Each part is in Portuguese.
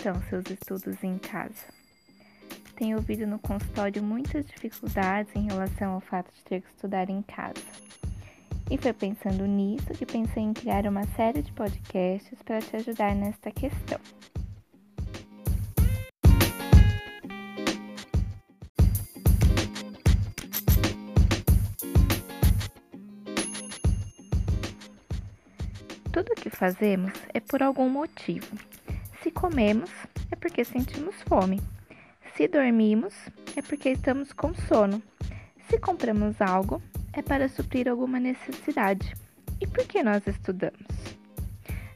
estão seus estudos em casa? Tenho ouvido no consultório muitas dificuldades em relação ao fato de ter que estudar em casa. E foi pensando nisso que pensei em criar uma série de podcasts para te ajudar nesta questão. Tudo o que fazemos é por algum motivo. Se comemos, é porque sentimos fome. Se dormimos, é porque estamos com sono. Se compramos algo, é para suprir alguma necessidade. E por que nós estudamos?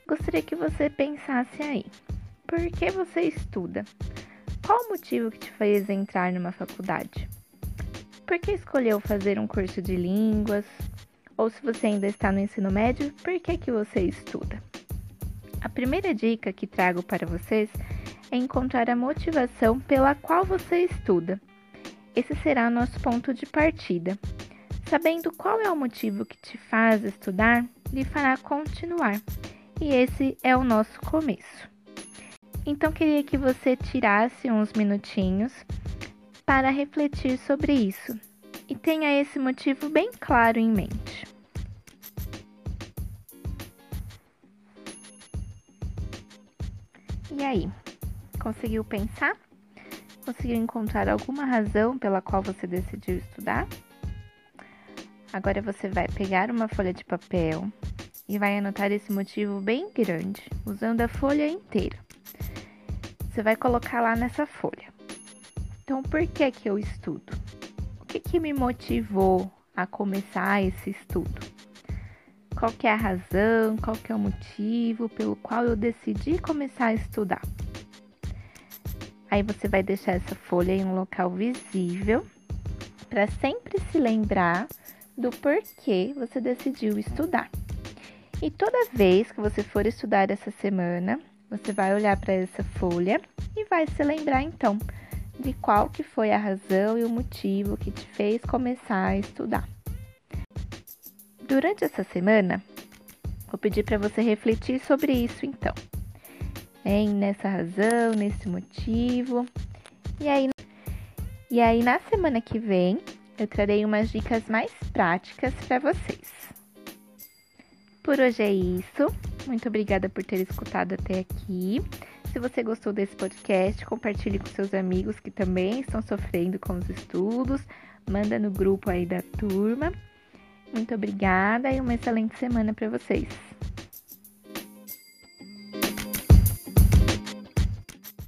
Gostaria que você pensasse aí. Por que você estuda? Qual o motivo que te fez entrar numa faculdade? Por que escolheu fazer um curso de línguas, ou se você ainda está no ensino médio, por que, que você estuda? A primeira dica que trago para vocês é encontrar a motivação pela qual você estuda. Esse será o nosso ponto de partida. Sabendo qual é o motivo que te faz estudar, lhe fará continuar. E esse é o nosso começo. Então, queria que você tirasse uns minutinhos para refletir sobre isso e tenha esse motivo bem claro em mente. E aí, conseguiu pensar? Conseguiu encontrar alguma razão pela qual você decidiu estudar? Agora você vai pegar uma folha de papel e vai anotar esse motivo bem grande, usando a folha inteira. Você vai colocar lá nessa folha. Então, por que que eu estudo? que, que me motivou a começar esse estudo? Qual que é a razão, qual que é o motivo pelo qual eu decidi começar a estudar? Aí você vai deixar essa folha em um local visível para sempre se lembrar do porquê você decidiu estudar. E toda vez que você for estudar essa semana, você vai olhar para essa folha e vai se lembrar então de qual que foi a razão e o motivo que te fez começar a estudar. Durante essa semana, vou pedir para você refletir sobre isso então. É, nessa razão, nesse motivo. E aí, e aí na semana que vem, eu trarei umas dicas mais práticas para vocês. Por hoje é isso. Muito obrigada por ter escutado até aqui. Se você gostou desse podcast, compartilhe com seus amigos que também estão sofrendo com os estudos. Manda no grupo aí da turma. Muito obrigada e uma excelente semana para vocês.